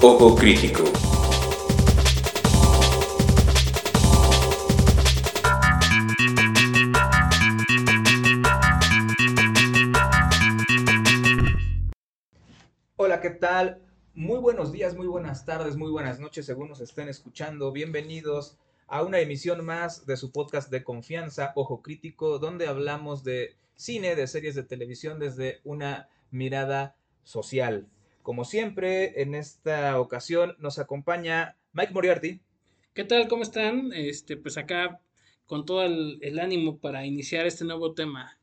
Ojo Crítico. Hola, ¿qué tal? Muy buenos días, muy buenas tardes, muy buenas noches, según nos estén escuchando. Bienvenidos a una emisión más de su podcast de confianza, Ojo Crítico, donde hablamos de cine, de series de televisión desde una mirada social. Como siempre, en esta ocasión nos acompaña Mike Moriarty. ¿Qué tal? ¿Cómo están? Este, pues acá con todo el, el ánimo para iniciar este nuevo tema.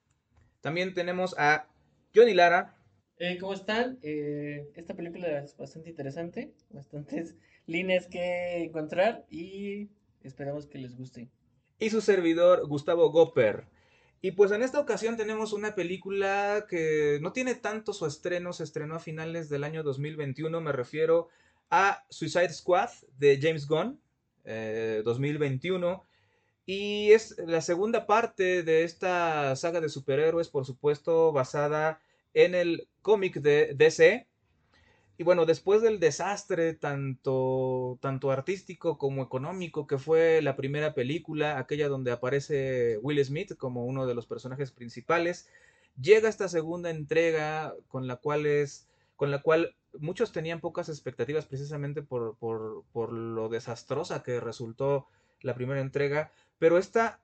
También tenemos a Johnny Lara. Eh, ¿Cómo están? Eh, esta película es bastante interesante, bastantes líneas que encontrar y esperamos que les guste. y su servidor Gustavo Gopper. Y pues en esta ocasión tenemos una película que no tiene tanto su estreno, se estrenó a finales del año 2021, me refiero a Suicide Squad de James Gunn, eh, 2021. Y es la segunda parte de esta saga de superhéroes, por supuesto, basada en el cómic de DC. Y bueno, después del desastre tanto, tanto artístico como económico que fue la primera película, aquella donde aparece Will Smith como uno de los personajes principales, llega esta segunda entrega con la cual es con la cual muchos tenían pocas expectativas precisamente por, por, por lo desastrosa que resultó la primera entrega, pero esta,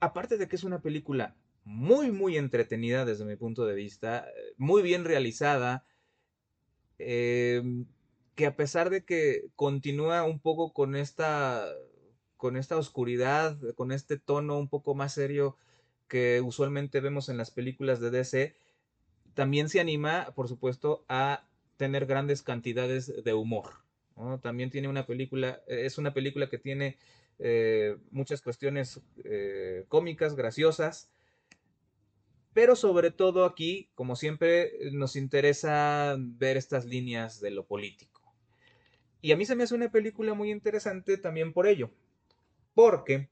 aparte de que es una película muy, muy entretenida desde mi punto de vista, muy bien realizada, eh, que a pesar de que continúa un poco con esta, con esta oscuridad, con este tono un poco más serio que usualmente vemos en las películas de DC, también se anima, por supuesto, a tener grandes cantidades de humor. También tiene una película, es una película que tiene eh, muchas cuestiones eh, cómicas, graciosas, pero sobre todo aquí, como siempre, nos interesa ver estas líneas de lo político. Y a mí se me hace una película muy interesante también por ello, porque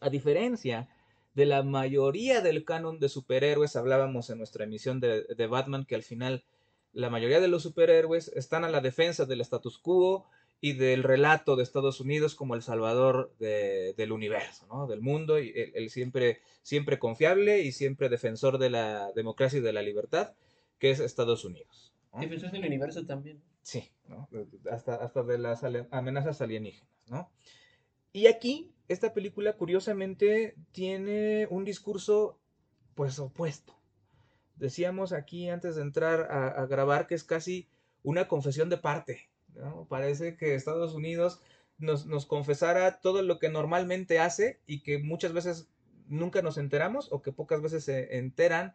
a diferencia de la mayoría del canon de superhéroes, hablábamos en nuestra emisión de, de Batman que al final la mayoría de los superhéroes están a la defensa del status quo y del relato de Estados Unidos como el salvador de- del universo, ¿no? del mundo, y el, el siempre, siempre confiable y siempre defensor de la democracia y de la libertad, que es Estados Unidos. ¿no? Defensores del universo también. Sí, ¿no? hasta, hasta de las amenazas alienígenas. ¿no? Y aquí, esta película curiosamente tiene un discurso pues opuesto. Decíamos aquí antes de entrar a, a grabar que es casi una confesión de parte. ¿No? Parece que Estados Unidos nos, nos confesara todo lo que normalmente hace y que muchas veces nunca nos enteramos o que pocas veces se enteran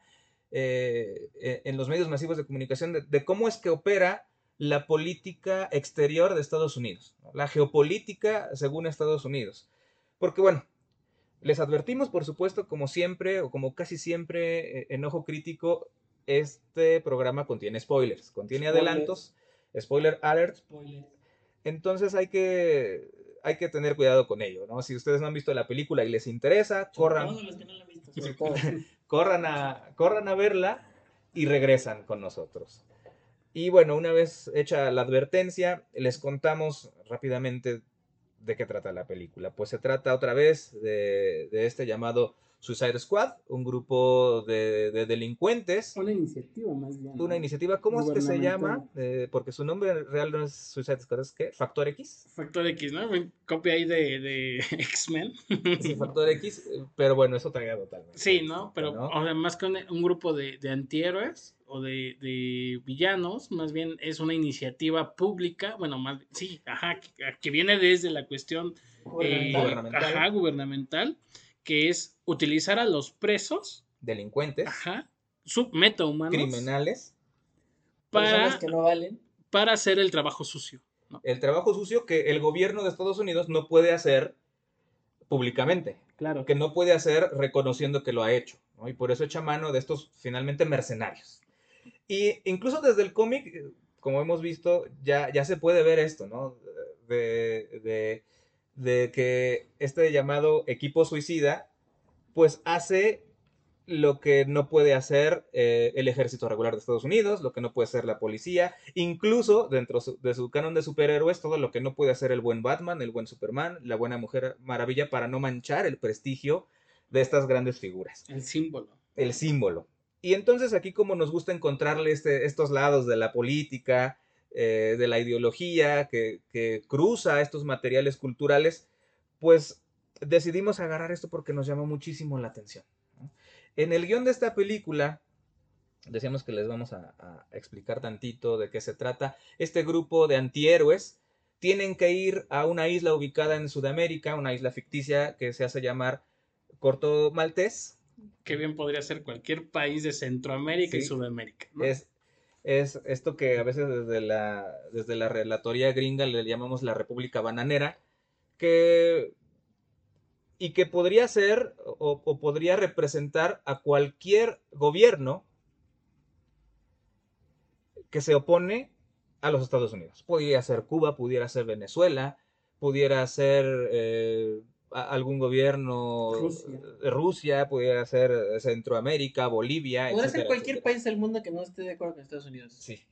eh, eh, en los medios masivos de comunicación de, de cómo es que opera la política exterior de Estados Unidos, ¿no? la geopolítica según Estados Unidos. Porque bueno, les advertimos, por supuesto, como siempre o como casi siempre eh, en Ojo Crítico, este programa contiene spoilers, contiene Spoilers. adelantos, spoiler alert, Spoiler. entonces hay que, hay que tener cuidado con ello, ¿no? Si ustedes no han visto la película y les interesa, corran, Todos los que no lo han visto, sobre todo. corran a, corran a verla y regresan con nosotros. Y bueno, una vez hecha la advertencia, les contamos rápidamente de qué trata la película. Pues se trata otra vez de, de este llamado Suicide Squad, un grupo de, de delincuentes. Una iniciativa más bien. Una iniciativa, ¿cómo es que se llama? Eh, porque su nombre real no es Suicide Squad, ¿es qué? ¿Factor X? Factor X, ¿no? Copia ahí de, de X-Men. Sí, Factor X, pero bueno, eso traía totalmente. Sí, ¿no? Pero ¿no? o sea, más que un, un grupo de, de antihéroes o de, de villanos, más bien es una iniciativa pública, bueno, más sí, ajá, que, que viene desde la cuestión eh, Gubernamental. ajá, gubernamental, que es utilizar a los presos, Delincuentes, ajá, sub metahumanos, criminales, Personas para, que no valen. para hacer el trabajo sucio. ¿no? el trabajo sucio que el gobierno de Estados Unidos no puede hacer públicamente, Claro. que no puede hacer reconociendo que lo ha hecho, ¿no? Y por eso echa mano de estos finalmente mercenarios. Y incluso desde el cómic, eh, como hemos visto, ya, ya se puede ver esto, ¿no? De, de, de que este llamado equipo suicida, pues hace lo que no puede hacer eh, el ejército regular de Estados Unidos, lo que no puede hacer la policía, incluso dentro de su canon de superhéroes, todo lo que no puede hacer el buen Batman, el buen Superman, la buena Mujer Maravilla, para no manchar el prestigio de estas grandes figuras. El símbolo. El símbolo. Y entonces aquí como nos gusta encontrarle este, estos lados de la política, eh, de la ideología que, que cruza estos materiales culturales, pues decidimos agarrar esto porque nos llamó muchísimo la atención. En el guion de esta película, decíamos que les vamos a, explicar tantito de qué se trata. Este grupo de antihéroes tienen que ir a una isla ubicada en Sudamérica, una isla ficticia que se hace llamar Corto Maltés. Que bien podría ser cualquier país de Centroamérica y Sudamérica. Es, es esto que a veces desde la, desde la relatoría gringa le llamamos la República Bananera, que y que podría ser o, podría representar a cualquier gobierno que se opone a los Estados Unidos. Podría ser Cuba, pudiera ser Venezuela, pudiera ser eh, algún gobierno de Rusia, pudiera ser Centroamérica, Bolivia. Puede ser cualquier país del mundo que no esté de acuerdo con Estados Unidos. Sí,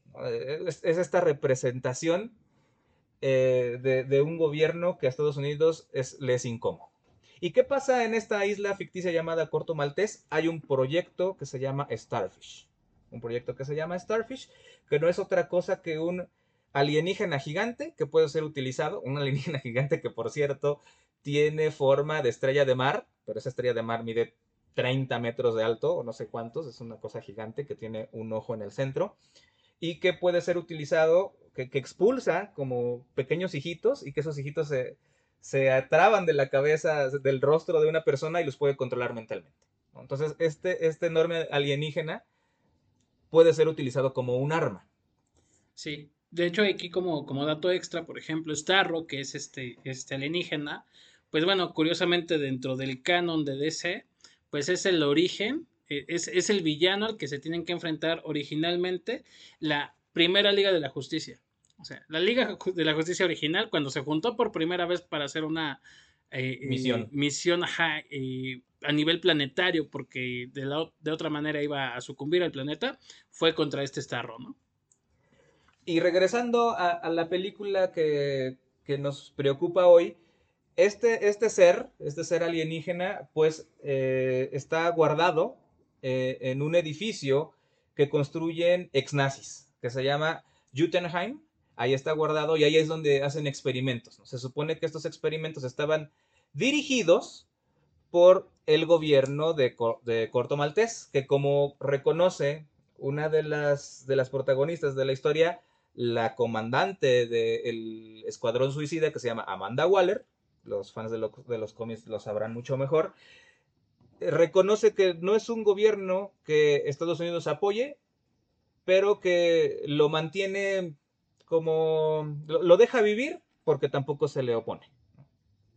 es, esta representación eh, de, un gobierno que a Estados Unidos es, le es incómodo. ¿Y qué pasa en esta isla ficticia llamada Corto Maltés? Hay un proyecto que se llama Starfish. Un proyecto que se llama Starfish, que no es otra cosa que un alienígena gigante que puede ser utilizado, un alienígena gigante que por cierto tiene forma de estrella de mar, pero esa estrella de mar mide 30 metros de alto o no sé cuántos, es una cosa gigante que tiene un ojo en el centro y que puede ser utilizado, que, que expulsa como pequeños hijitos y que esos hijitos se, se atraban de la cabeza, del rostro de una persona y los puede controlar mentalmente. Entonces, este, este enorme alienígena puede ser utilizado como un arma. Sí, de hecho aquí como, como dato extra, por ejemplo, Starro, que es este, este alienígena, pues bueno, curiosamente dentro del canon de DC, pues es el origen, e, es, es el villano al que se tienen que enfrentar originalmente la primera Liga de la Justicia. O sea, la Liga de la Justicia original, cuando se juntó por primera vez para hacer una eh, eh, misión, misión eh, a nivel planetario, porque de, la, de otra manera iba a sucumbir al planeta, fue contra este Starro, ¿no? Y regresando a, la película que, nos preocupa hoy, este, este ser, este ser alienígena, pues está guardado en un edificio que construyen ex nazis, que se llama Jutenheim, ahí está guardado y ahí es donde hacen experimentos. Se supone que estos experimentos estaban dirigidos por el gobierno de, Corto Maltés, que como reconoce una de las protagonistas de la historia, la comandante del Escuadrón Suicida, que se llama Amanda Waller, los fans de, de los cómics lo sabrán mucho mejor, reconoce que no es un gobierno que Estados Unidos apoye, pero que lo mantiene como lo deja vivir porque tampoco se le opone.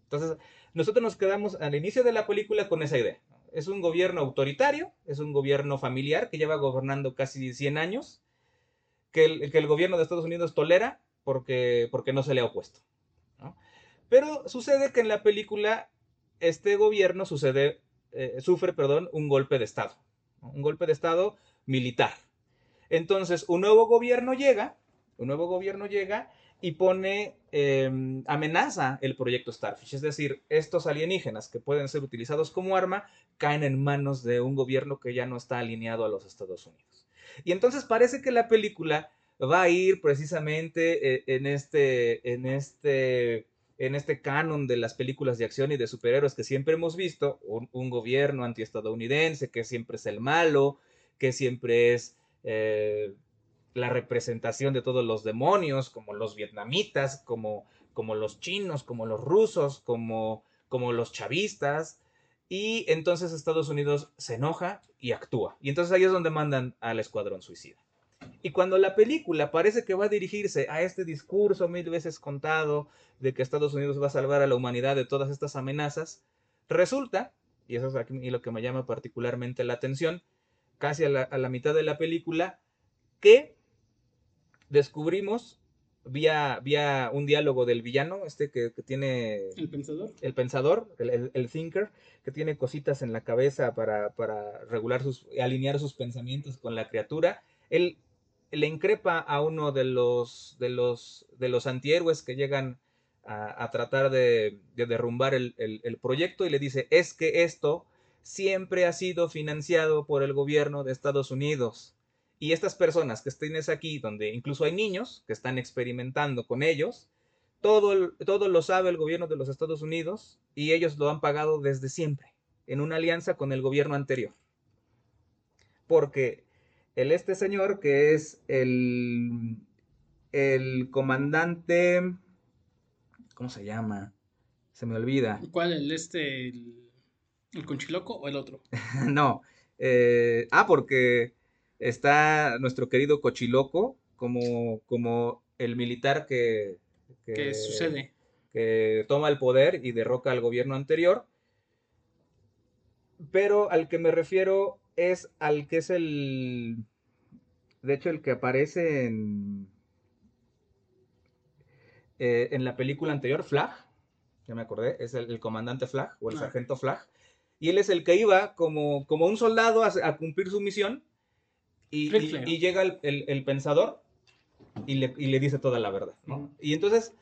Entonces, nosotros nos quedamos al inicio de la película con esa idea. Es un gobierno autoritario, es un gobierno familiar que lleva gobernando casi 100 años, que el, que el gobierno de Estados Unidos tolera porque, porque no se le ha opuesto. Pero sucede que en la película este gobierno sucede, eh, sufre perdón, un golpe de Estado, un golpe de Estado militar. Entonces, un nuevo gobierno llega un nuevo gobierno llega y pone, em, amenaza el proyecto Starfish. Es decir, estos alienígenas que pueden ser utilizados como arma caen en manos de un gobierno que ya no está alineado a los Estados Unidos. Y entonces parece que la película va a ir precisamente eh, en este, en este, en este canon de las películas de acción y de superhéroes que siempre hemos visto, un, gobierno antiestadounidense que siempre es el malo, que siempre es eh, la representación de todos los demonios, como los vietnamitas, como, como los chinos, como los rusos, como, como los chavistas. Y entonces Estados Unidos se enoja y actúa. Y entonces ahí es donde mandan al escuadrón suicida. Y cuando la película parece que va a dirigirse a este discurso mil veces contado de que Estados Unidos va a salvar a la humanidad de todas estas amenazas, resulta, y eso es aquí lo que me llama particularmente la atención, casi a la, a la mitad de la película, que descubrimos vía, vía un diálogo del villano, este que, que tiene... El pensador. El pensador, el, el, el, thinker, que tiene cositas en la cabeza para, para regular sus, alinear sus pensamientos con la criatura. Él le increpa a uno de los, de los, de los antihéroes que llegan a, tratar de, de derrumbar el, el, proyecto y le dice, es que esto siempre ha sido financiado por el gobierno de Estados Unidos. Y estas personas que estén aquí, donde incluso hay niños que están experimentando con ellos, todo, todo lo sabe el gobierno de los Estados Unidos y ellos lo han pagado desde siempre, en una alianza con el gobierno anterior. Porque el este señor, que es el, el comandante, ¿cómo se llama? Se me olvida. ¿Cuál? ¿El este, el, el conchiloco o el otro? no. Eh, ah, porque está nuestro querido Cochiloco como, como el militar que, ¿Qué sucede? Que toma el poder y derroca al gobierno anterior. Pero al que me refiero es al que es el. De hecho, el que aparece en. Eh, en la película anterior, Flag. Ya me acordé, es el, comandante Flag o el ah. sargento Flag. Y él es el que iba como, como un soldado a cumplir su misión y, llega el, pensador y le, dice toda la verdad, Y entonces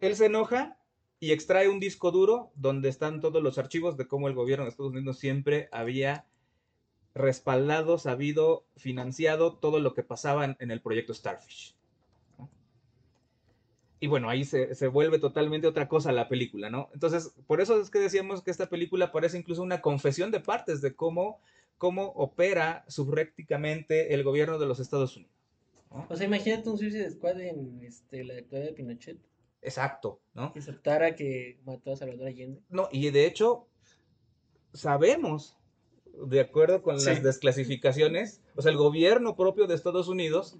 él se enoja y extrae un disco duro donde están todos los archivos de cómo el gobierno de Estados Unidos siempre había respaldado, sabido, financiado todo lo que pasaba en, el proyecto Starfish. Y bueno, ahí se, se, vuelve totalmente otra cosa la película, ¿no? Entonces, por eso es que decíamos que esta película parece incluso una confesión de partes de cómo cómo opera subrépticamente el gobierno de los Estados Unidos. O sea, imagínate un Suicide Squad en este, la dictadura de Pinochet. Exacto, ¿no? Que aceptara que mató a Salvador Allende. No, y de hecho, sabemos, de acuerdo con las desclasificaciones, o sea, el gobierno propio de Estados Unidos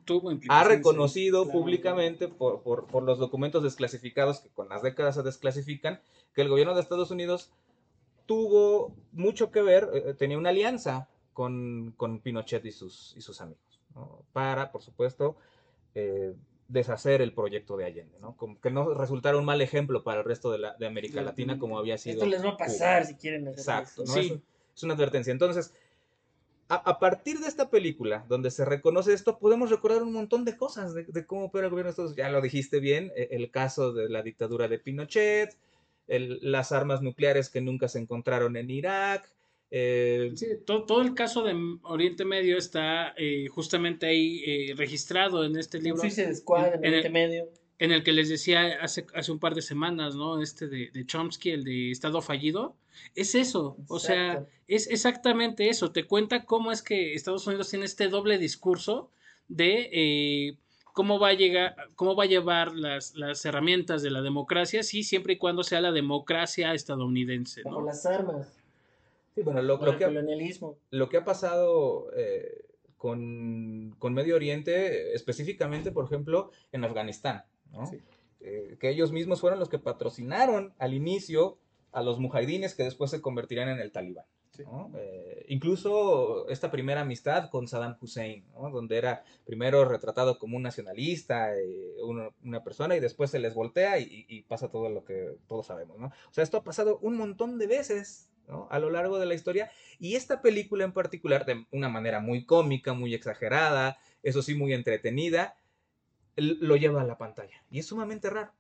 ha reconocido públicamente por, por, por, los documentos desclasificados que con las décadas se desclasifican, que el gobierno de Estados Unidos tuvo mucho que ver, eh, tenía una alianza con, Pinochet y sus, y sus amigos, para, por supuesto, eh, deshacer el proyecto de Allende, ¿no? Como que no resultara un mal ejemplo para el resto de, la, de América Latina como había sido. Esto les va a pasar si quieren hacer Exacto, Sí. Es, una advertencia. Entonces, a, partir de esta película, donde se reconoce esto, podemos recordar un montón de cosas de, cómo opera el gobierno de Estados Unidos. Ya lo dijiste bien, e, el caso de la dictadura de Pinochet, las armas nucleares que nunca se encontraron en Irak. Eh, sí, todo, el caso de Oriente Medio está eh, justamente ahí eh, registrado en este libro. Sí, se descuadra en, Oriente Medio. En el que les decía hace, hace un par de semanas, ¿no? Este de, de Chomsky, el de Estado fallido. Es eso, o sea, es exactamente eso. Te cuenta cómo es que Estados Unidos tiene este doble discurso de cómo va a llegar, cómo va a llevar las, las herramientas de la democracia, sí, siempre y cuando sea la democracia estadounidense. ¿no? las armas. Sí, bueno, lo, lo que, colonialismo. Ha, lo que ha pasado eh, con, con, Medio Oriente, específicamente, por ejemplo, en Afganistán, ¿no? Eh, que ellos mismos fueron los que patrocinaron al inicio a los mujahidines que después se convertirían en el talibán. Eh, incluso esta primera amistad con Saddam Hussein, donde era primero retratado como un nacionalista, eh, una, persona, y después se les voltea y, pasa todo lo que todos sabemos. ¿no? O sea, esto ha pasado un montón de veces a lo largo de la historia, y esta película en particular, de una manera muy cómica, muy exagerada, eso sí, muy entretenida, lo lleva a la pantalla. Y es sumamente raro.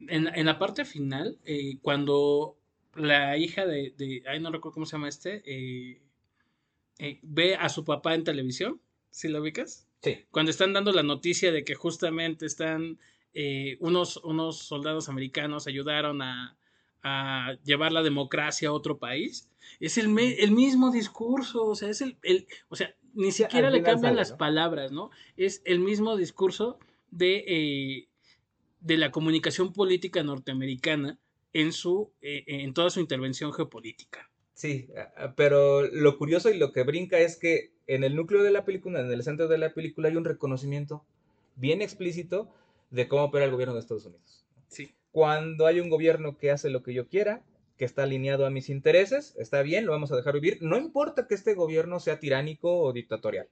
En, la parte final, eh, cuando la hija de, de, ay, no recuerdo cómo se llama este, eh, eh, ve a su papá en televisión, ¿sí lo ubicas? Sí. Cuando están dando la noticia de que justamente están unos, unos soldados americanos ayudaron a, a, llevar la democracia a otro país, es el, el mismo discurso, o sea, es el, el o sea, ni siquiera le cambian las palabras, ¿no? Es el mismo discurso de, de la comunicación política norteamericana en, su, eh, en toda su intervención geopolítica. Sí, pero lo curioso y lo que brinca es que en el núcleo de la película, en el centro de la película, hay un reconocimiento bien explícito de cómo opera el gobierno de Estados Unidos. Sí. Cuando hay un gobierno que hace lo que yo quiera, que está alineado a mis intereses, está bien, lo vamos a dejar vivir. No importa que este gobierno sea tiránico o dictatorial,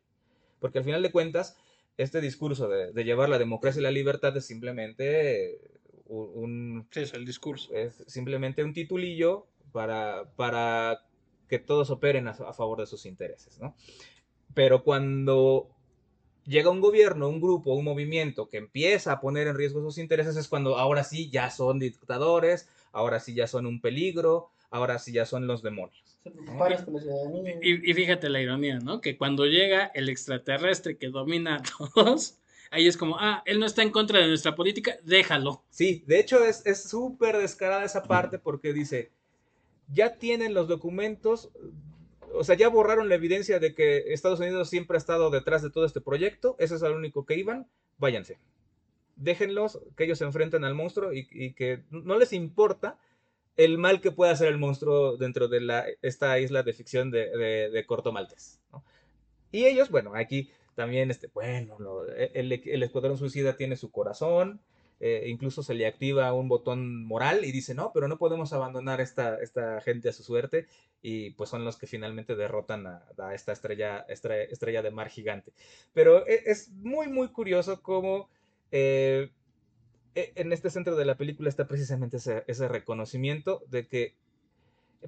porque al final de cuentas, este discurso de, de llevar la democracia y la libertad es simplemente un, un- Sí, es el discurso. es simplemente un titulillo para, para que todos operen a, a favor de sus intereses, ¿no? Pero cuando llega un gobierno, un grupo, un movimiento que empieza a poner en riesgo sus intereses, es cuando ahora sí ya son dictadores, ahora sí ya son un peligro, ahora sí ya son los demonios. Y, y fíjate la ironía, ¿no? Que cuando llega el extraterrestre que domina a todos, ahí es como, ah, él no está en contra de nuestra política, déjalo. Sí, de hecho es es súper descarada esa parte porque dice, ya tienen los documentos, o sea, ya borraron la evidencia de que Estados Unidos siempre ha estado detrás de todo este proyecto, eso es lo único que iban, váyanse. Déjenlos, que ellos se enfrenten al monstruo y, que no les importa el mal que pueda hacer el monstruo dentro de la, esta isla de ficción de, de, Corto Maltés. ¿no? Y ellos, bueno, aquí también, este, bueno, el Escuadrón Suicida tiene su corazón, eh, incluso se le activa un botón moral y dice, no, pero no podemos abandonar esta, esta gente a su suerte, y pues son los que finalmente derrotan a, a esta estrella, estrella, estrella de mar gigante. Pero e- es muy, muy curioso cómo eh, e- en este centro de la película está precisamente ese, ese reconocimiento de que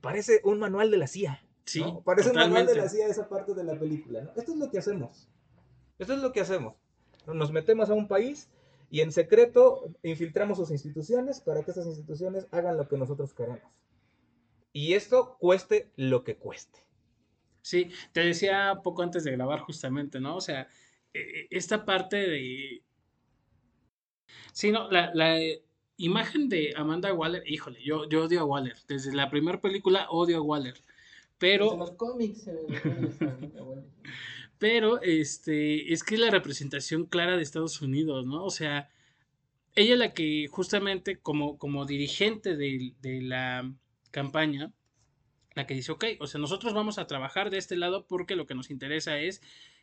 parece un manual de la CIA. Sí, ¿no? Parece un manual de la CIA esa parte de la película. ¿no? Esto es lo que hacemos. Esto es lo que hacemos. Nos metemos a un país y en secreto infiltramos sus instituciones para que esas instituciones hagan lo que nosotros queremos. Y esto cueste lo que cueste. Sí, te decía poco antes de grabar justamente, ¿no? O sea, eh, esta parte de... Sí, no, la, la imagen de Amanda Waller, híjole, yo, yo odio a Waller. Desde la primera película odio a Waller. Pero, los cómics. en los cómics bueno. Pero, este, es que es la representación clara de Estados Unidos, ¿no? O sea, ella es la que justamente como, como dirigente de, de la campaña, la que dice, ok, o sea, nosotros vamos a trabajar de este lado porque lo que nos interesa es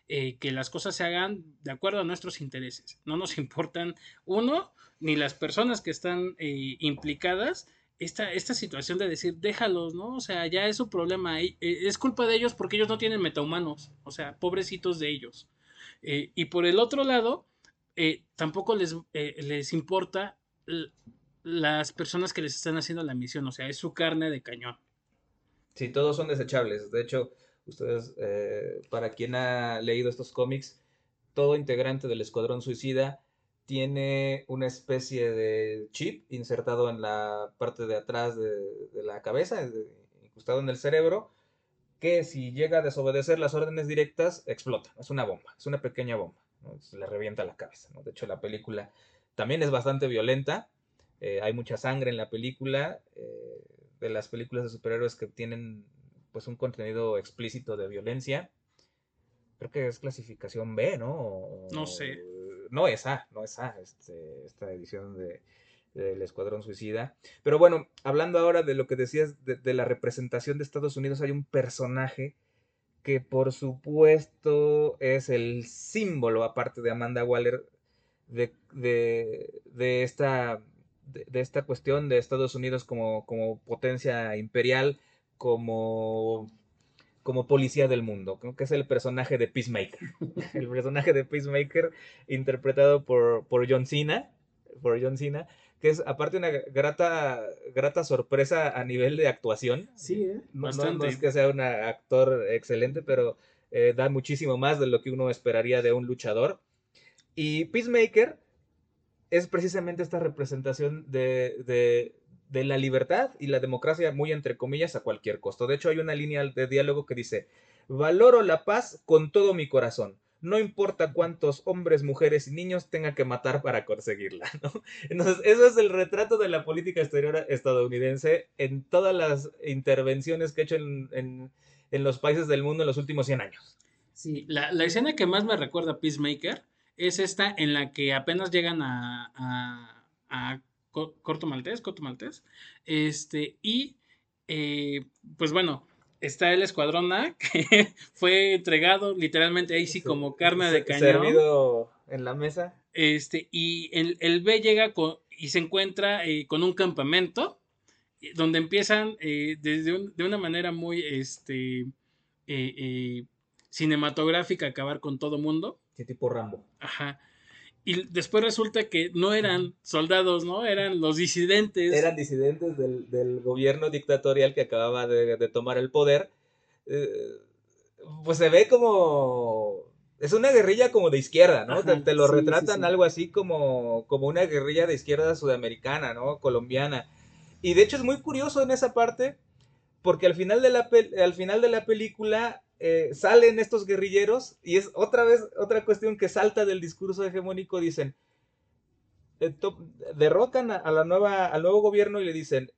eh, que las cosas se hagan de acuerdo a nuestros intereses. No nos importan, uno, ni las personas que están eh, implicadas, esta, esta situación de decir, déjalos, ¿no? O sea, ya es su problema, eh, es culpa de ellos porque ellos no tienen metahumanos, o sea, pobrecitos de ellos. Eh, y por el otro lado, eh, tampoco les, les importa las personas que les están haciendo la misión, o sea, es su carne de cañón. Sí, todos son desechables. De hecho, ustedes, para quien ha leído estos cómics, todo integrante del Escuadrón Suicida tiene una especie de chip insertado en la parte de atrás de, la cabeza, de- incrustado en el cerebro, que si llega a desobedecer las órdenes directas, explota. Es una bomba, es una pequeña bomba. Se le revienta la cabeza. ¿no? De hecho, la película también es bastante violenta. eh, hay mucha sangre en la película. eh, de las películas de superhéroes que tienen pues un contenido explícito de violencia. Creo que es clasificación B, ¿no? No sé. No es A, no es A, este, esta edición de del Escuadrón Suicida. Pero bueno, hablando ahora de lo que decías de, de la representación de Estados Unidos, hay un personaje que por supuesto es el símbolo, aparte de Amanda Waller, de, de, de esta, esta cuestión de Estados Unidos como, como potencia imperial, como, como policía del mundo, que es el personaje de Peacemaker. El personaje de Peacemaker interpretado por, por John Cena, por John Cena, que es aparte una grata, grata sorpresa a nivel de actuación. Sí, ¿eh? No, no es que sea un actor excelente, pero eh, da muchísimo más de lo que uno esperaría de un luchador. Y Peacemaker es precisamente esta representación de, de- de la libertad y la democracia, muy entre comillas, a cualquier costo. De hecho, hay una línea de diálogo que dice, valoro la paz con todo mi corazón. No importa cuántos hombres, mujeres y niños tenga que matar para conseguirla. Entonces, eso es el retrato de la política exterior estadounidense en todas las intervenciones que ha hecho en, en- los países del mundo en los últimos 100 años. Sí, la, la escena que más me recuerda a Peacemaker es esta en la que apenas llegan a Co- Corto Maltés, Corto Maltés, este, y eh, pues bueno, está el escuadrón A que fue entregado literalmente ahí sí como carne de cañón. Servido en la mesa. Este, y el, el B llega con- y se encuentra eh, con un campamento eh, donde empiezan eh, desde un- de una manera muy este, cinematográfica acabar con todo mundo. Sí, tipo Rambo. Ajá. Y después resulta que no eran soldados, ¿no? Eran los disidentes. Eran disidentes del, del gobierno dictatorial que acababa de, de tomar el poder. Eh, pues se ve como... Es una guerrilla como de izquierda, ¿no? Ajá, te, te lo sí, retratan sí. algo así como, como una guerrilla de izquierda sudamericana, ¿no? Colombiana. Y de hecho es muy curioso en esa parte, porque al final de la, al final de la película eh, salen estos guerrilleros y es otra vez otra cuestión que salta del discurso hegemónico, dicen, eh, derrocan a, a la nueva, al nuevo gobierno y le dicen,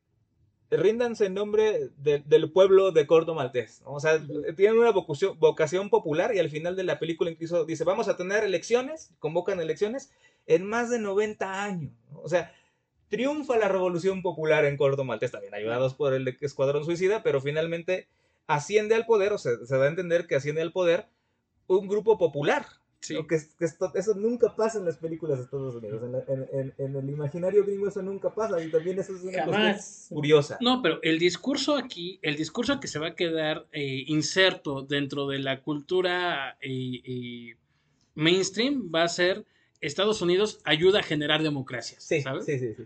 ríndanse en nombre de- del pueblo de Cordo Maltés. O sea, tienen una vocación, vocación popular y al final de la película incluso dice, vamos a tener elecciones, convocan elecciones en más de 90 años. O sea, triunfa la revolución popular en Cordo Maltés, también ayudados por el Escuadrón Suicida, pero finalmente asciende al poder, o sea, se da a entender que asciende al poder un grupo popular. Sí. Que, que esto- eso nunca pasa en las películas de Estados Unidos. En, la- en- en- en el imaginario gringo eso nunca pasa y también eso es una cuestión Jamás. curiosa. No, pero el discurso aquí, el discurso que se va a quedar eh, inserto dentro de la cultura eh, eh, mainstream va a ser Estados Unidos ayuda a generar democracias, Sí, ¿sabes? sí, sí, sí.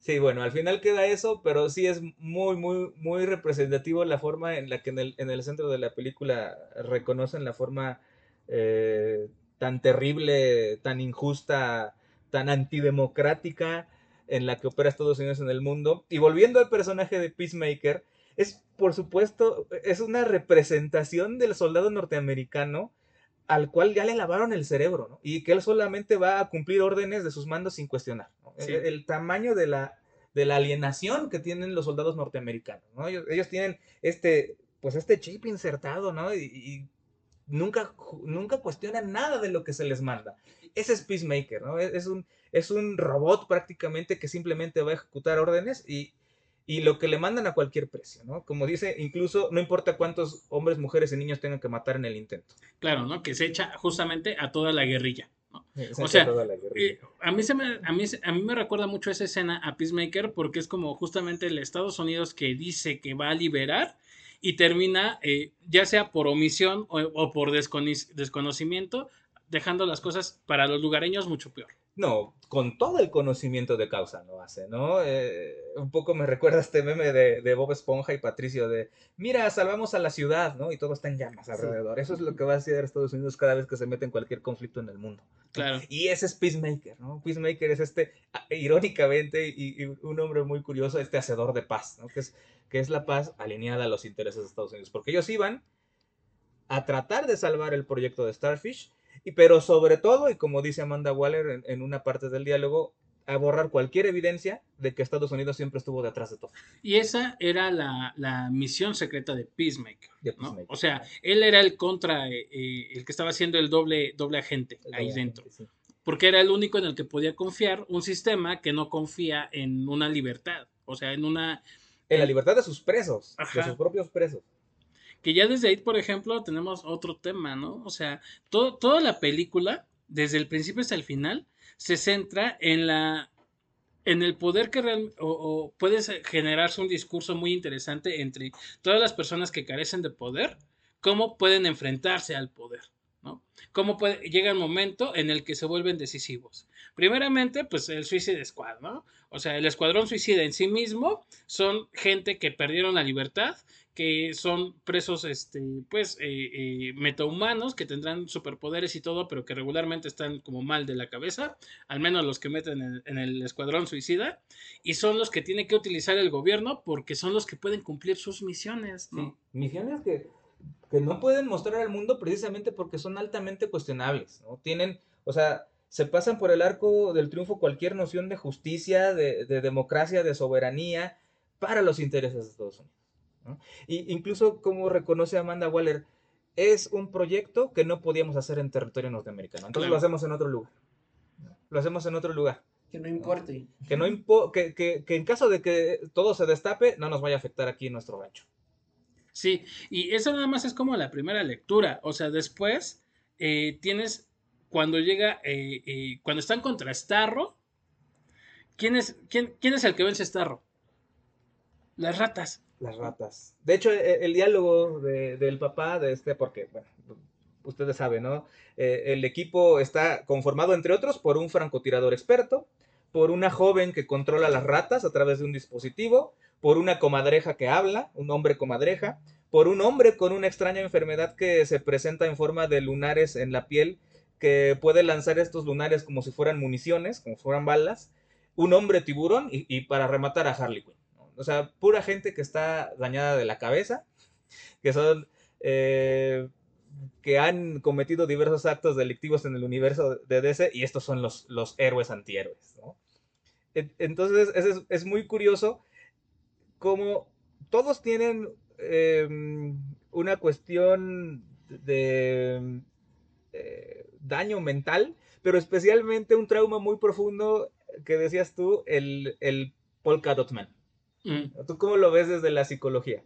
Sí, bueno, al final queda eso, pero sí es muy, muy, muy representativo la forma en la que en el, en el centro de la película reconocen la forma eh, tan terrible, tan injusta, tan antidemocrática en la que opera Estados Unidos en el mundo. Y volviendo al personaje de Peacemaker, es, por supuesto, es una representación del soldado norteamericano al cual ya le lavaron el cerebro, ¿no? Y que él solamente va a cumplir órdenes de sus mandos sin cuestionar. ¿no? Sí. El, el tamaño de la, de la alienación que tienen los soldados norteamericanos, ¿no? Ellos, ellos tienen este, pues este chip insertado, ¿no? Y, y nunca, nunca cuestionan nada de lo que se les manda. Ese es Peacemaker, ¿no? Es, es un, es un robot prácticamente que simplemente va a ejecutar órdenes y, y lo que le mandan a cualquier precio, ¿no? Como dice, incluso no importa cuántos hombres, mujeres y niños tengan que matar en el intento. Claro, ¿no? Que se echa justamente a toda la guerrilla. ¿no? Se O sea, toda la guerrilla. Eh, a, mí se me, a, mí, a mí me recuerda mucho esa escena a Peacemaker porque es como justamente el Estados Unidos que dice que va a liberar y termina, eh, ya sea por omisión o, o por desconocimiento, dejando las cosas para los lugareños mucho peor. No, con todo el conocimiento de causa lo hace, ¿no? Eh, un poco me recuerda este meme de, de Bob Esponja y Patricio de, mira, salvamos a la ciudad, ¿no? Y todo está en llamas alrededor. Eso es lo que va a hacer Estados Unidos cada vez que se mete en cualquier conflicto en el mundo. Claro. Y ese es Peacemaker, ¿no? Peacemaker es este, irónicamente, y, y un hombre muy curioso, este hacedor de paz, ¿no? Que es, que es la paz alineada a los intereses de Estados Unidos. Porque ellos iban a tratar de salvar el proyecto de Starfish, y, pero sobre todo, y como dice Amanda Waller en, en una parte del diálogo, a borrar cualquier evidencia de que Estados Unidos siempre estuvo detrás de todo. Y esa era la, la misión secreta de Peacemaker. De ¿no? O sea, él era el contra, eh, eh, el que estaba haciendo el doble, doble agente ahí dentro. Sí. porque era el único en el que podía confiar un sistema que no confía en una libertad, o sea, en una En la libertad de sus presos, de sus propios presos. Que ya desde ahí, por ejemplo, tenemos otro tema, ¿no? O sea, todo, toda la película, desde el principio hasta el final, se centra en la en el poder que real, o, o puede se- generarse un discurso muy interesante entre todas las personas que carecen de poder, cómo pueden enfrentarse al poder, ¿no? Cómo puede, llega el momento en el que se vuelven decisivos. Primeramente, pues el Suicide Squad, ¿no? O sea, el escuadrón suicida en sí mismo son gente que perdieron la libertad, que son presos, este, pues, eh, eh, metahumanos, que tendrán superpoderes y todo, pero que regularmente están como mal de la cabeza, al menos los que meten en, el escuadrón suicida, y son los que tiene que utilizar el gobierno porque son los que pueden cumplir sus misiones, misiones que, que no pueden mostrar al mundo precisamente porque son altamente cuestionables, ¿no? Tienen, o sea, se pasan por el arco del triunfo cualquier noción de justicia, de democracia, de soberanía para los intereses de Estados Unidos. ¿No? Y incluso como reconoce Amanda Waller, es un proyecto que no podíamos hacer en territorio norteamericano. Entonces Claro. lo hacemos en otro lugar. Lo hacemos en otro lugar. Que no importe. Que, no impo- que, que, que en caso de que todo se destape, no nos vaya a afectar aquí en nuestro rancho. Sí, y eso nada más es como la primera lectura. O sea, después eh, tienes cuando llega, eh, eh, cuando están contra Starro, ¿quién es, quién, quién es el que vence a Starro? Las ratas. Las ratas. De hecho, e- el, diálogo de- del papá de este, porque, bueno, ustedes saben, ¿no? Eh, el equipo está conformado, entre otros, por un francotirador experto, por una joven que controla las ratas a través de un dispositivo, por una comadreja que habla, un hombre comadreja, por un hombre con una extraña enfermedad que se presenta en forma de lunares en la piel, que puede lanzar estos lunares como si fueran municiones, como si fueran balas, un hombre tiburón y, y para rematar a Harley Quinn. O sea, pura gente que está dañada de la cabeza, que son... eh, que han cometido diversos actos delictivos en el universo de DC y estos son los, los héroes antihéroes. ¿no? En- Entonces es, es- muy curioso cómo todos tienen eh, una cuestión de eh, daño mental, pero especialmente un trauma muy profundo que decías tú, el, el Polka Dot Man. Mm. ¿Tú cómo lo ves desde la psicología?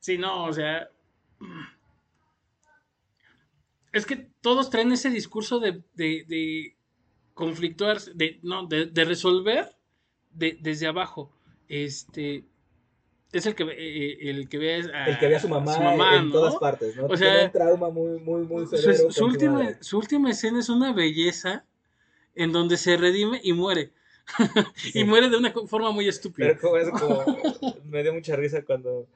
Sí, no, o sea. Es que todos traen ese discurso de, de, de conflictuar, de, no, de, de resolver de- desde abajo. Este. Es el que, ve- eh, el que ve a, El que ve a su mamá, en ¿no? todas partes, ¿no? O sea, Tiene un trauma muy, muy, muy severo. su última, su última escena es una belleza en donde se redime y muere. Sí. Y muere de una forma muy estúpida. Pero es como, me dio mucha risa cuando,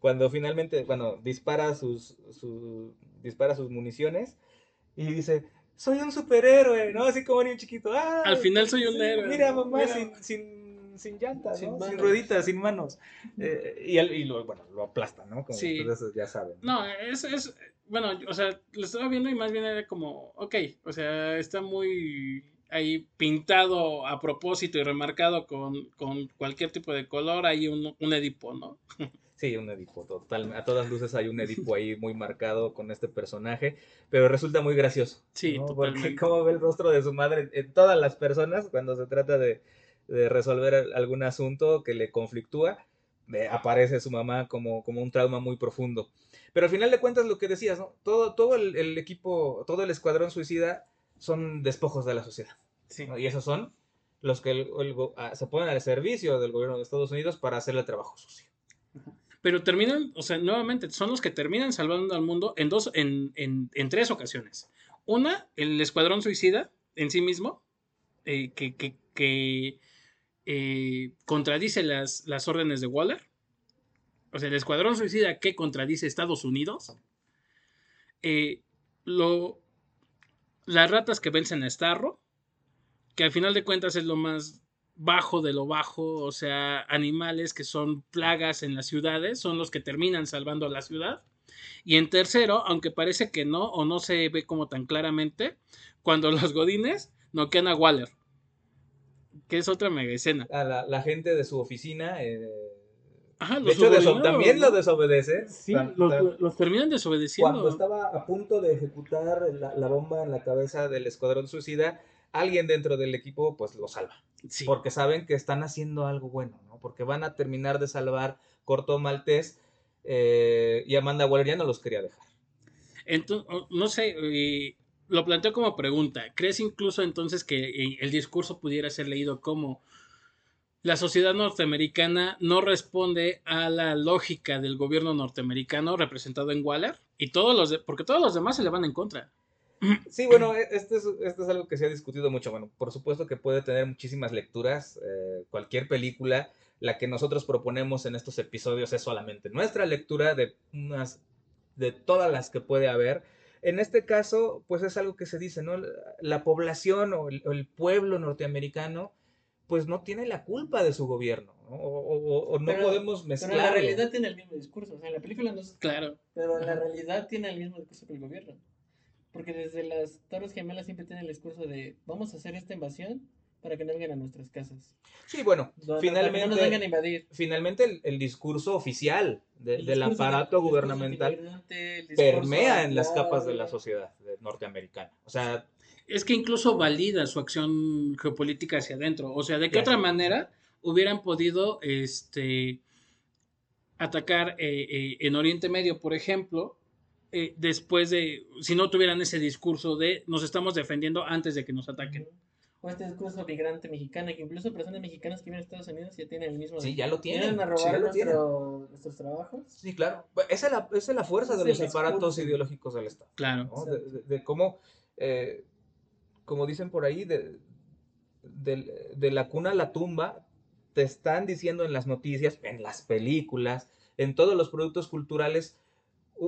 cuando finalmente, bueno, dispara sus, su- dispara sus municiones y dice, soy un superhéroe, ¿no? Así como niño chiquito. ¡Ah! Al final soy un héroe. Mira, mamá, Mira. sin, sin, sin llantas, Sin ¿no? Sin, rueditas, sin manos. Eh, y, y lo, bueno, lo aplastan, ¿no? Como Sí. ustedes ya saben. No, es, es, bueno, o sea, lo estaba viendo y más bien era como, ok, o sea, está muy ahí pintado a propósito y remarcado con, con cualquier tipo de color, hay un, un Edipo, ¿no? Sí, un Edipo, total. A todas luces hay un Edipo ahí muy marcado con este personaje, pero resulta muy gracioso. Sí. Porque cómo ve el rostro de su madre en todas las personas cuando se trata de, de resolver al- algún asunto que le conflictúa, aparece su mamá como, como un trauma muy profundo. Pero al final de cuentas lo que decías, ¿no? Todo, todo el, el equipo, todo el escuadrón suicida son despojos de la sociedad. Sí. ¿no? Y esos son los que el- el go- ah, se ponen al servicio del gobierno de Estados Unidos para hacer el trabajo sucio. Pero terminan, o sea, nuevamente, son los que terminan salvando al mundo en dos, en, en, en tres ocasiones. Una, el escuadrón suicida en sí mismo, eh, que, que, que, eh, contradice las, las órdenes de Waller. O sea, el escuadrón suicida que contradice Estados Unidos. Eh, lo, las ratas que vencen a Starro, que al final de cuentas es lo más bajo de lo bajo, o sea, animales que son plagas en las ciudades, son los que terminan salvando a la ciudad. Y en tercero, aunque parece que no, o no se ve como tan claramente, cuando los godines noquean a Waller, que es otra mega escena. A la, la gente de su oficina. eh, Ajá, de los hecho, deso- también ¿no? lo desobedece. Sí, los, los terminan desobedeciendo. Cuando estaba a punto de ejecutar la, la bomba en la cabeza del escuadrón suicida, alguien dentro del equipo pues lo salva. Sí. Porque saben que están haciendo algo bueno, ¿no? Porque van a terminar de salvar Corto Maltés eh, y Amanda Waller ya no los quería dejar. Entonces, no sé, eh, lo planteo como pregunta. ¿Crees incluso entonces que eh, el discurso pudiera ser leído como la sociedad norteamericana no responde a la lógica del gobierno norteamericano representado en Waller? Y todos los de- porque todos los demás se le van en contra. Sí, bueno, e- este es, este es algo que se ha discutido mucho. Bueno, por supuesto que puede tener muchísimas lecturas. eh, cualquier película, la que nosotros proponemos en estos episodios es solamente nuestra lectura de unas, de todas las que puede haber. En este caso, pues es algo que se dice, ¿no? La población o el, o el pueblo norteamericano, pues no tiene la culpa de su gobierno, ¿no? O, o- o no Pero- podemos Pero mezclarlo. en la realidad tiene el mismo discurso. O sea, en la película no es- Claro. Pero en la realidad tiene el mismo discurso que el gobierno. Porque desde las Torres Gemelas siempre tiene el discurso de vamos a hacer esta invasión para que no vengan a nuestras casas. Sí, bueno, No, que no nos vengan a finalmente, invadir. finalmente el, el discurso oficial de- El del discurso aparato gubernamental inmigrante, el discurso permea en las capas de la sociedad norteamericana. O sea, Es que incluso valida su acción geopolítica hacia adentro. O sea, ¿de qué otra manera hubieran podido este, atacar eh, eh, en Oriente Medio, por ejemplo, eh, después de, si no tuvieran ese discurso de nos estamos defendiendo antes de que nos ataquen? o este discurso migrante mexicano, que incluso personas mexicanas que viven a Estados Unidos ya tienen el mismo. Sí, ya lo tienen. Vienen a sí, robar ya lo nuestro- nuestros trabajos. Sí, claro. Esa es la, esa es la fuerza de los aparatos ideológicos del Estado. Claro. ¿no? De, de- de cómo, eh, como dicen por ahí, de, de la cuna a la tumba, te están diciendo en las noticias, en las películas, en todos los productos culturales,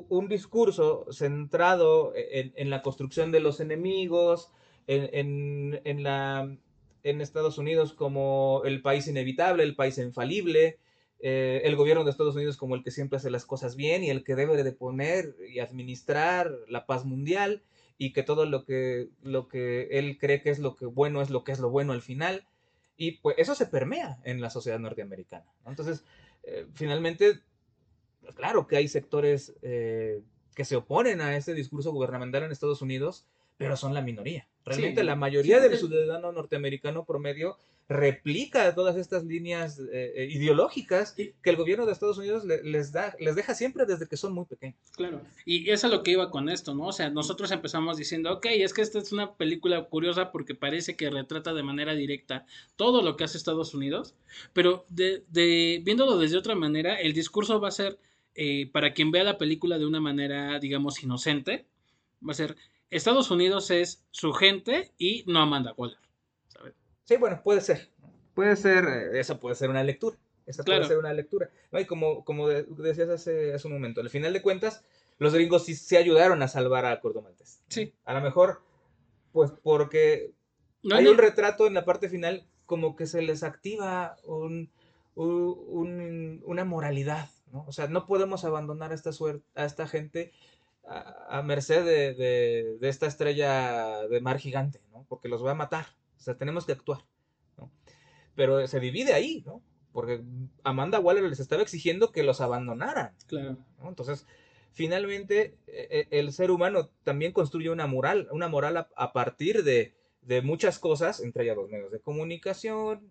un discurso centrado en, en la construcción de los enemigos, en, en- Estados Unidos como el país inevitable, el país infalible, eh, el gobierno de Estados Unidos como el que siempre hace las cosas bien y el que debe de poner y administrar la paz mundial y que todo lo que, lo que él cree que es lo que bueno es lo que es lo bueno al final. Y pues eso se permea en la sociedad norteamericana. ¿no? Entonces, eh, finalmente, claro que hay sectores eh, que se oponen a este discurso gubernamental en Estados Unidos, pero son la minoría. Realmente Sí. la mayoría Sí, del ciudadano norteamericano promedio replica todas estas líneas eh, eh, ideológicas que el gobierno de Estados Unidos le- les, da, les deja siempre desde que son muy pequeños. Claro. Y eso es lo que iba con esto, ¿no? O sea, nosotros empezamos diciendo, ok, es que esta es una película curiosa porque parece que retrata de manera directa todo lo que hace Estados Unidos, pero de, de- viéndolo desde otra manera, el discurso va a ser, eh, para quien vea la película de una manera, digamos, inocente, va a ser, Estados Unidos es su gente y no Amanda Waller. ¿sabes? Sí, bueno, puede ser. Puede ser, eh, esa puede ser una lectura. Esa Claro. puede ser una lectura. ¿no? Y como, como de- decías hace, hace un momento, al final de cuentas, los gringos sí, sí ayudaron a salvar a Corto Maltés. Sí. A lo mejor, pues porque No, hay no- un retrato en la parte final como que se les activa un, un- un- una moralidad, ¿no? O sea, no podemos abandonar a esta, suerte, a esta gente a, a merced de, de- de esta estrella de mar gigante, ¿no? Porque los va a matar. O sea, tenemos que actuar, ¿no? Pero se divide ahí, ¿no? Porque Amanda Waller les estaba exigiendo que los abandonaran. Claro. ¿no? Entonces, finalmente, eh, eh, el ser humano también construye una moral, una moral a, a partir de, de muchas cosas, entre ellas los medios de comunicación,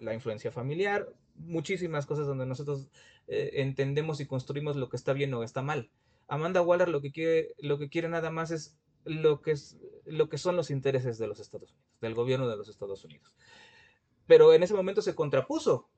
la influencia familiar, muchísimas cosas donde nosotros eh, entendemos y construimos lo que está bien o está mal. Amanda Waller lo que quiere, lo que quiere nada más es lo que, es, lo que son los intereses de los Estados Unidos, del gobierno de los Estados Unidos. Pero en ese momento se contrapuso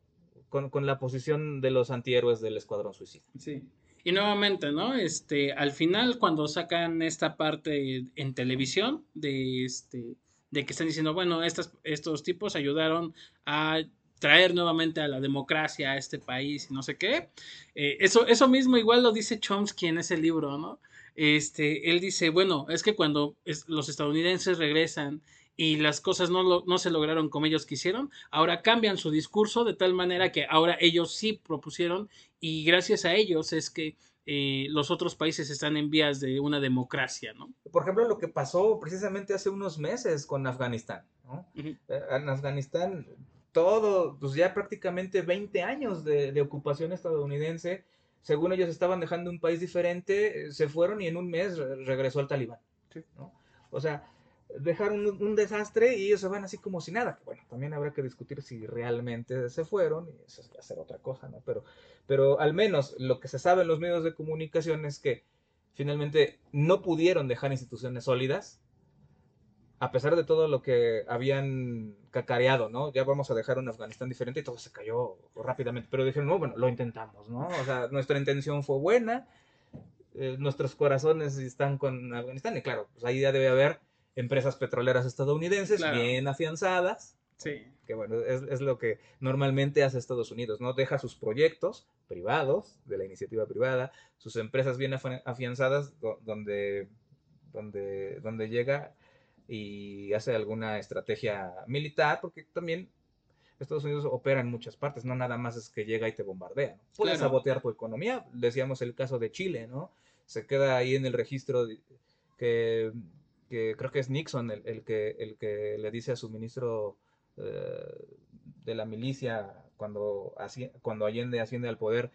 con, con la posición de los antihéroes del Escuadrón Suicida. Sí. Y nuevamente, ¿no? Este, al final, cuando sacan esta parte en televisión de este, de que están diciendo, bueno, estos tipos ayudaron a traer nuevamente a la democracia a este país y no sé qué. eh, eso, eso mismo igual lo dice Chomsky en ese libro, ¿no? Este, él dice, bueno, es que cuando es- los estadounidenses regresan y las cosas no, lo- no se lograron como ellos quisieron, ahora cambian su discurso de tal manera que ahora ellos sí propusieron y gracias a ellos es que eh, los otros países están en vías de una democracia, ¿no? Por ejemplo, lo que pasó precisamente hace unos meses con Afganistán. ¿no? Eh, En Afganistán, todo, pues ya prácticamente 20 años de, de ocupación estadounidense, según ellos estaban dejando un país diferente, se fueron y en un mes re- regresó el talibán. ¿no? O sea, dejaron un, un desastre y ellos se van así como si nada. Bueno, también habrá que discutir si realmente se fueron, y eso va a ser otra cosa, ¿no? Pero, pero al menos lo que se sabe en los medios de comunicación es que finalmente no pudieron dejar instituciones sólidas, a pesar de todo lo que habían cacareado, ¿no? Ya vamos a dejar un Afganistán diferente y todo se cayó rápidamente. Pero dijeron, no, bueno, lo intentamos, ¿no? O sea, nuestra intención fue buena, eh, nuestros corazones están con Afganistán, y claro, pues ahí ya debe haber empresas petroleras estadounidenses Claro. bien afianzadas, Sí. que bueno, es, es lo que normalmente hace Estados Unidos, ¿no? Deja sus proyectos privados, de la iniciativa privada, sus empresas bien afi- afianzadas, do- donde, donde, donde llega y hace alguna estrategia militar, porque también Estados Unidos opera en muchas partes, no nada más es que llega y te bombardea, ¿no? Puedes Claro. sabotear tu economía, decíamos el caso de Chile, ¿no? Se queda ahí en el registro de- que, que creo que es Nixon el, el que, el que le dice a su ministro eh, de la milicia cuando, cuando Allende asciende al poder,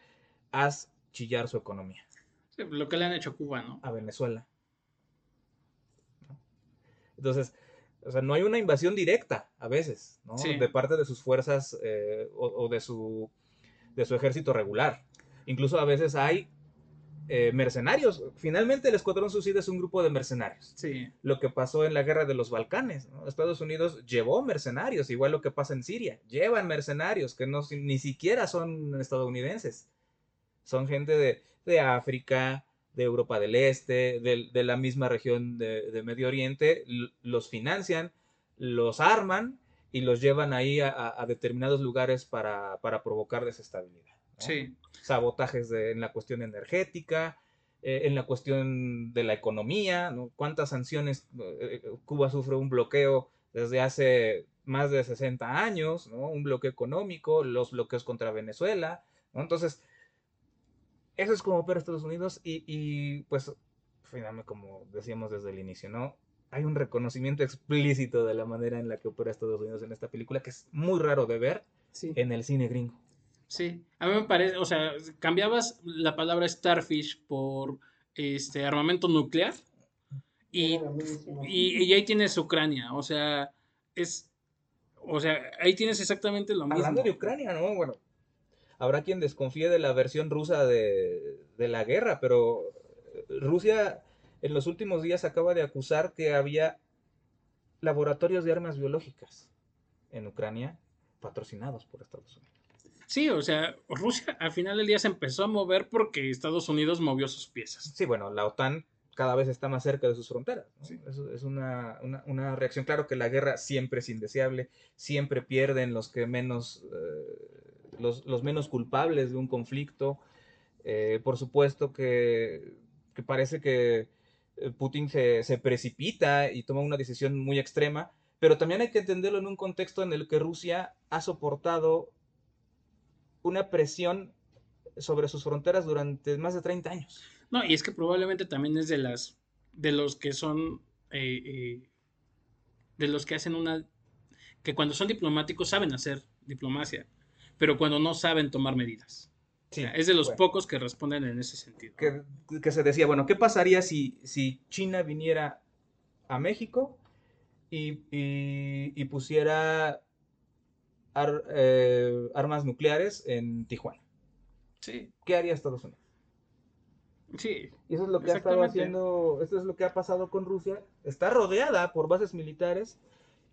haz chillar su economía Sí, lo que le han hecho a Cuba, ¿no? a Venezuela. Entonces, o sea, no hay una invasión directa a veces, ¿no? Sí. De parte de sus fuerzas eh, o, o de, su, de su ejército regular. Incluso a veces hay eh, mercenarios. Finalmente el Escuadrón Suicida es un grupo de mercenarios. Sí. Lo que pasó en la guerra de los Balcanes. ¿no? Estados Unidos llevó mercenarios, igual lo que pasa en Siria. Llevan mercenarios que no, ni siquiera son estadounidenses. Son gente de, de África, de Europa del Este, de, de la misma región de, de Medio Oriente. Los financian, los arman y los llevan ahí a, determinados lugares para, para provocar desestabilidad. ¿no? Sí. sabotajes de- en la cuestión energética, eh, en la cuestión de la economía, ¿no? ¿Cuántas sanciones? eh, eh, Cuba sufre un bloqueo desde hace más de 60 años, ¿no? Un bloqueo económico, los bloqueos contra Venezuela, ¿no? Entonces, eso es como opera Estados Unidos y, y, pues, finalmente, como decíamos desde el inicio, ¿no? Hay un reconocimiento explícito de la manera en la que opera Estados Unidos en esta película que es muy raro de ver Sí. en el cine gringo. Sí, a mí me parece, o sea, cambiabas la palabra starfish por este armamento nuclear y, y, y ahí tienes Ucrania, o sea, es, o sea, ahí tienes exactamente lo mismo. Hablando de Ucrania, ¿no? Bueno, habrá quien desconfíe de la versión rusa de, de la guerra, pero Rusia en los últimos días acaba de acusar que había laboratorios de armas biológicas en Ucrania patrocinados por Estados Unidos. Sí, o sea, Rusia al final del día se empezó a mover porque Estados Unidos movió sus piezas. Sí, bueno, la OTAN cada vez está más cerca de sus fronteras. ¿no? Sí. Eso es una, una- una reacción. Claro que la guerra siempre es indeseable, siempre pierden los que menos, eh, los, menos culpables de un conflicto. Eh, por supuesto que, parece que eh, Putin se, precipita y toma una decisión muy extrema, pero también hay que entenderlo en un contexto en el que Rusia ha soportado una presión sobre sus fronteras durante más de 30 años. No, y es que probablemente también es de las, de los que son, eh, de los que hacen una, que cuando son diplomáticos saben hacer diplomacia, pero cuando no saben tomar medidas. O sea, es de los bueno. pocos que responden en ese sentido. que, que se decía, bueno, ¿qué pasaría si, si China viniera a México y, y- y pusiera ar- eh, armas nucleares en Tijuana? Sí, ¿Qué haría Estados Unidos? sí, Y eso es lo que ha estado haciendo, eso es lo que ha pasado con Rusia. Está rodeada por bases militares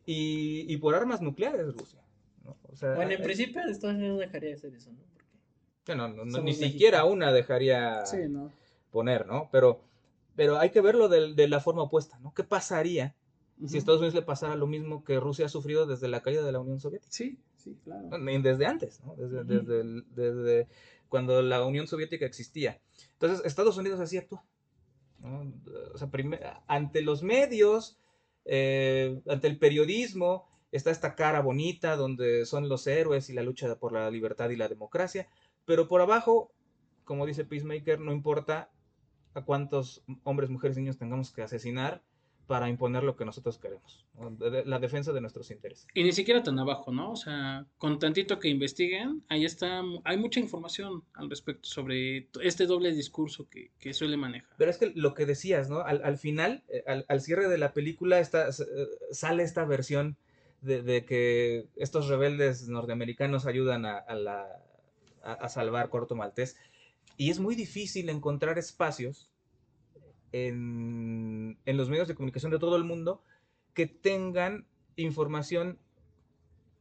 y, y por armas nucleares Rusia. ¿No? O sea, Bueno, en eh, principio Estados Unidos dejaría de hacer eso, ¿no? Porque bueno, no- no- somos ni México. siquiera una dejaría sí, ¿no? poner, ¿no? Pero, pero hay que verlo de, de la forma opuesta, ¿no? ¿Qué pasaría si a Estados Unidos le pasara lo mismo que Rusia ha sufrido desde la caída de la Unión Soviética? Sí, sí, claro. Desde antes, ¿no? Desde, desde, el- desde cuando la Unión Soviética existía. Entonces, Estados Unidos así actúa. ¿no? O sea, ante los medios, eh, ante el periodismo, está esta cara bonita donde son los héroes y la lucha por la libertad y la democracia, pero por abajo, como dice Peacemaker, no importa a cuántos hombres, mujeres y niños tengamos que asesinar para imponer lo que nosotros queremos, la defensa de nuestros intereses. Y ni siquiera tan abajo, ¿no? O sea, con tantito que investiguen, ahí está, hay mucha información al respecto sobre este doble discurso que, que suele manejar. Pero es que lo que decías, ¿no? Al, al final, eh, al, al cierre de la película, está, eh, sale esta versión de, de que estos rebeldes norteamericanos ayudan a, a la- a- a salvar Corto Maltés. Y es muy difícil encontrar espacios en, en los medios de comunicación de todo el mundo que tengan información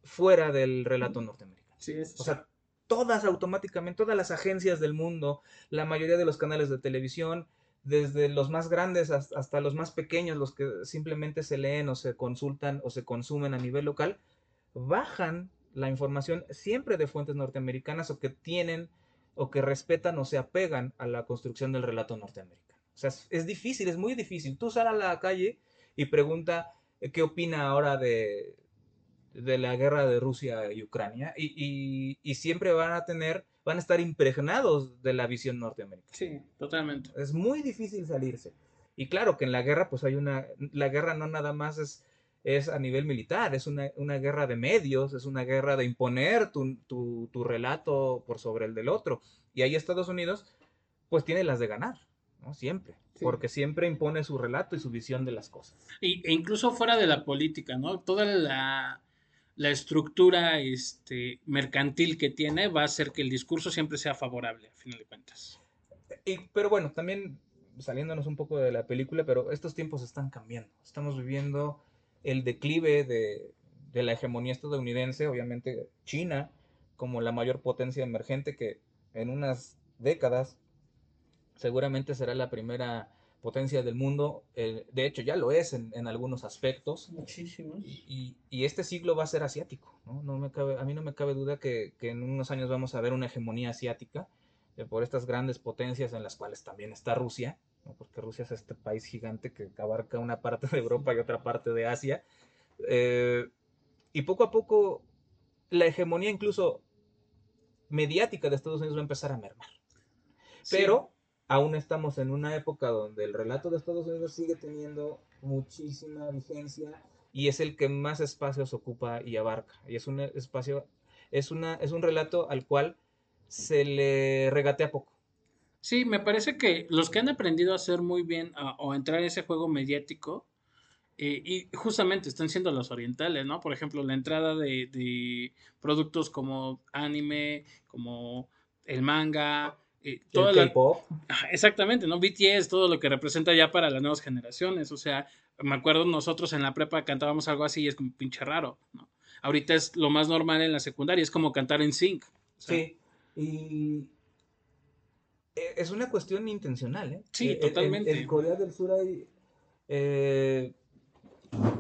fuera del relato norteamericano. Sí, es. O sea, todas automáticamente, todas las agencias del mundo, la mayoría de los canales de televisión, desde los más grandes hasta, los más pequeños, los que simplemente se leen o se consultan o se consumen a nivel local, bajan la información siempre de fuentes norteamericanas o que tienen o que respetan o se apegan a la construcción del relato norteamericano. O sea, es, es difícil, es muy difícil. Tú sal a la calle y pregunta eh, qué opina ahora de, la guerra de Rusia y Ucrania y- y siempre van a tener, van a estar impregnados de la visión norteamericana. sí, totalmente. Es muy difícil salirse. Y claro que en la guerra, pues hay una, la guerra no nada más es, es a nivel militar, es una, una guerra de medios, es una guerra de imponer tu, tu, tu relato por sobre el del otro. Y ahí Estados Unidos, pues tiene las de ganar, ¿no? Siempre. Sí. Porque siempre impone su relato y su visión de las cosas. Y, e incluso fuera de la política, ¿no? Toda la, la estructura este, mercantil que tiene va a hacer que el discurso siempre sea favorable, a final de cuentas. y, pero bueno, también saliéndonos un poco de la película, pero estos tiempos están cambiando. Estamos viviendo el declive de, de la hegemonía estadounidense, obviamente China como la mayor potencia emergente que en unas décadas seguramente será la primera potencia del mundo. Eh, de hecho, ya lo es en, en algunos aspectos. Muchísimos. Y, y, este siglo va a ser asiático. ¿no? No me cabe, a mí no me cabe duda que, que en unos años vamos a ver una hegemonía asiática eh, por estas grandes potencias en las cuales también está Rusia, ¿no? porque Rusia es este país gigante que abarca una parte de Europa y otra parte de Asia. Eh, y poco a poco la hegemonía incluso mediática de Estados Unidos va a empezar a mermar. Pero. Aún estamos en una época donde el relato de Estados Unidos sigue teniendo muchísima vigencia y es el que más espacios ocupa y abarca. Y es un espacio, es, una, es un relato al cual se le regatea poco. Sí, me parece que los que han aprendido a hacer muy bien o a entrar en ese juego mediático, eh, y justamente están siendo los orientales, ¿no? Por ejemplo, la entrada de productos como anime, como el manga, eh, toda el la... Exactamente, ¿no? BTS, todo lo que representa ya para las nuevas generaciones. O sea, me acuerdo nosotros en la prepa cantábamos algo así y es como pinche raro, ¿no? Ahorita es lo más normal en la secundaria, es como cantar en sync. O sea, sí, y es una cuestión intencional, ¿eh? Sí, en, totalmente. En, en, Corea del Sur hay... Eh,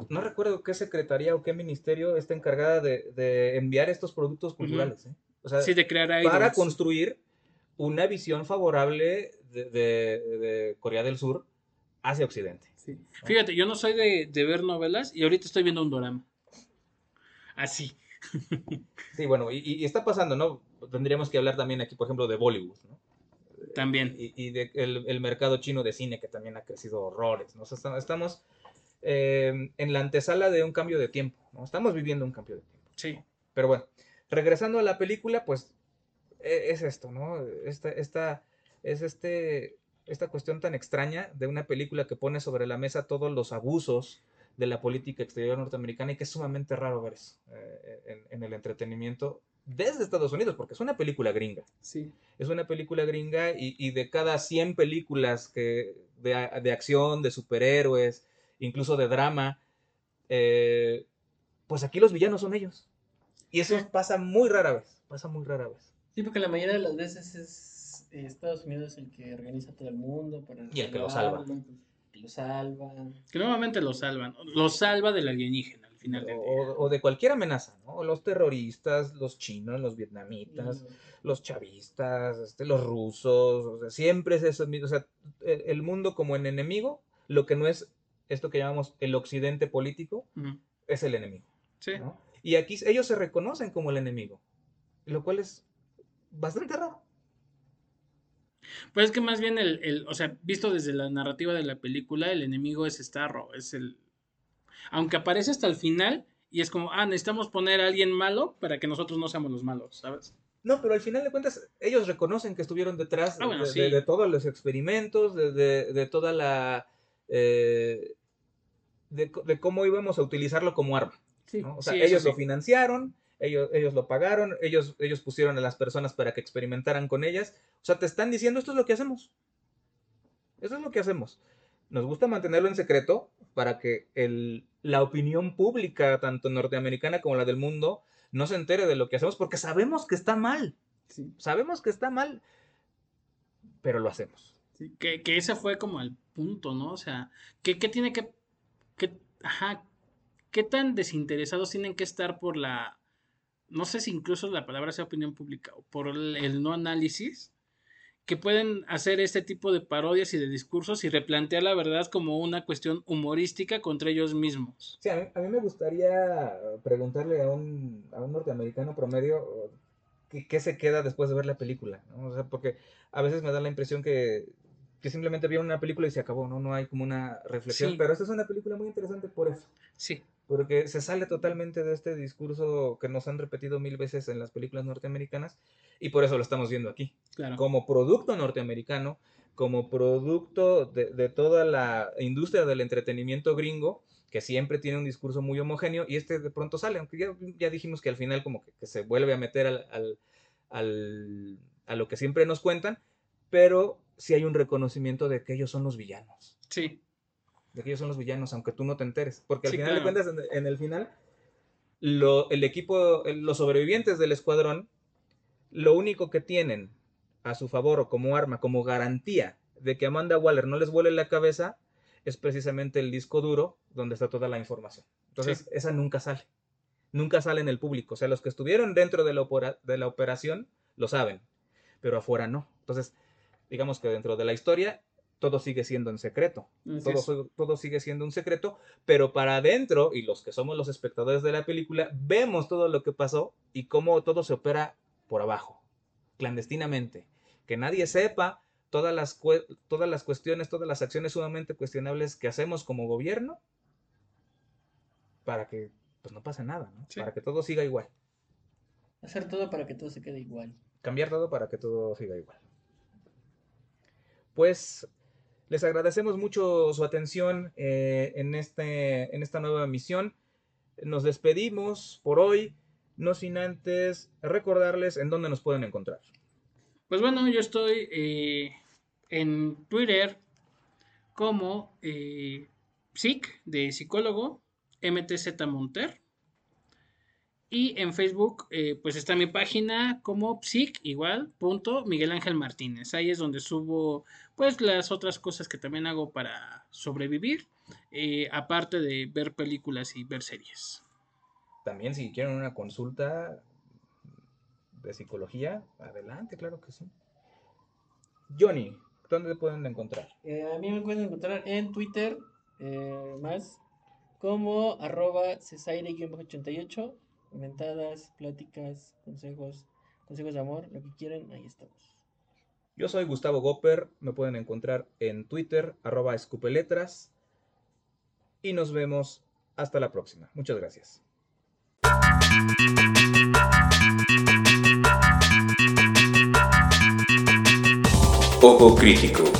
no recuerdo qué secretaría o qué ministerio está encargada de, de enviar estos productos culturales. Uh -huh. ¿eh? o sea, sí, de crear idols. Para construir una visión favorable de, de, de, Corea del Sur hacia Occidente. Sí. Fíjate, yo no soy de, de, ver novelas y ahorita estoy viendo un drama. Así. sí, bueno, y, y, está pasando, ¿no? Tendríamos que hablar también aquí, por ejemplo, de Bollywood, ¿no? También. Y, y del de el mercado chino de cine que también ha crecido horrores, ¿no? O sea, estamos eh, en la antesala de un cambio de tiempo. ¿no? Estamos viviendo un cambio de tiempo. Sí. Pero bueno, regresando a la película, pues es esto, ¿no? Esta, esta, es este, esta cuestión tan extraña de una película que pone sobre la mesa todos los abusos de la política exterior norteamericana y que es sumamente raro ver eso eh, en, en, el entretenimiento desde Estados Unidos, porque es una película gringa. Sí. Es una película gringa y, y de cada 100 películas que, de, de acción, de superhéroes, incluso de drama, eh, pues aquí los villanos son ellos. Y eso pasa muy rara vez, pasa muy rara vez. Sí, porque la mayoría de las veces es eh, Estados Unidos el que organiza todo el mundo. Para y el que lo salva. Que lo salva. Que nuevamente lo salvan. Lo salva del alienígena al final del día. O, o, de cualquier amenaza, ¿no? Los terroristas, los chinos, los vietnamitas, sí. los chavistas, este, los rusos. O sea, siempre es eso. O sea, el mundo como en enemigo, lo que no es esto que llamamos el occidente político, es el enemigo. Sí. ¿no? Y aquí ellos se reconocen como el enemigo, lo cual es bastante raro. Pues es que más bien el, el, o sea, visto desde la narrativa de la película, el enemigo es Starro, es el... Aunque aparece hasta el final y es como, ah, necesitamos poner a alguien malo para que nosotros no seamos los malos, ¿sabes? No, pero al final de cuentas, ellos reconocen que estuvieron detrás ah, bueno, de, sí. de, de, todos los experimentos, de, de toda la... Eh, de, de, cómo íbamos a utilizarlo como arma. Sí, ¿no? O sea, sí, ellos lo financiaron, ellos, ellos lo pagaron, ellos, ellos pusieron a las personas para que experimentaran con ellas. O sea, te están diciendo esto es lo que hacemos. Eso es lo que hacemos. Nos gusta mantenerlo en secreto para que el, la opinión pública, tanto norteamericana como la del mundo, no se entere de lo que hacemos porque sabemos que está mal. Sí. Sabemos que está mal, pero lo hacemos. Sí, que, que, ese fue como el punto, ¿no? O sea, ¿qué, qué tiene que, que, ajá, qué tan desinteresados tienen que estar por la, no sé si incluso la palabra sea opinión pública, o por el, no análisis, que pueden hacer este tipo de parodias y de discursos y replantear la verdad como una cuestión humorística contra ellos mismos. Sí, a mí, a mí me gustaría preguntarle a un, a un norteamericano promedio qué, qué, se queda después de ver la película, ¿no? O sea, porque a veces me da la impresión que, que simplemente vieron una película y se acabó, ¿no? No hay como una reflexión, Sí. pero esta es una película muy interesante por eso. Sí, porque se sale totalmente de este discurso que nos han repetido mil veces en las películas norteamericanas y por eso lo estamos viendo aquí. claro. Como producto norteamericano, como producto de, de toda la industria del entretenimiento gringo, que siempre tiene un discurso muy homogéneo y este de pronto sale, aunque ya, ya dijimos que al final como que, que se vuelve a meter al, al, al, a lo que siempre nos cuentan, pero sí hay un reconocimiento de que ellos son los villanos. Sí. De que ellos son los villanos, aunque tú no te enteres. Porque al Sí, final de claro. cuentas, en, en el final, lo- el equipo, los sobrevivientes del escuadrón, lo único que tienen a su favor o como arma, como garantía de que Amanda Waller no les vuele la cabeza, es precisamente el disco duro donde está toda la información. Entonces, Sí. esa nunca sale. Nunca sale en el público. O sea, los que estuvieron dentro de la, opera- de la operación lo saben, pero afuera no. Entonces, digamos que dentro de la historia, todo sigue siendo en secreto. Todo, todo sigue siendo un secreto, pero para adentro, y los que somos los espectadores de la película, vemos todo lo que pasó y cómo todo se opera por abajo, clandestinamente. Que nadie sepa todas las, todas las cuestiones, todas las acciones sumamente cuestionables que hacemos como gobierno para que pues, no pase nada, ¿no? Sí. para que todo siga igual. Hacer todo para que todo se quede igual. cambiar todo para que todo siga igual. Pues les agradecemos mucho su atención eh, en, este, en esta nueva emisión. Nos despedimos por hoy, no sin antes recordarles en dónde nos pueden encontrar. Pues bueno, yo estoy eh, en Twitter como eh, psic de psicólogo, MTZ Monter. Y en Facebook, eh, pues está mi página como psic, igual, punto Miguel Ángel Martínez. Ahí es donde subo, pues, las otras cosas que también hago para sobrevivir, eh, aparte de ver películas y ver series. También si quieren una consulta de psicología, adelante, claro que sí. Johnny, ¿dónde te pueden encontrar? Eh, a mí me pueden encontrar en Twitter eh, más como arroba cesaire-88. Comentadas, pláticas, consejos, consejos de amor, lo que quieran, ahí estamos. Yo soy Gustavo Gopper, me pueden encontrar en Twitter, arroba escupeletras, y nos vemos hasta la próxima. Muchas gracias. Ojo crítico.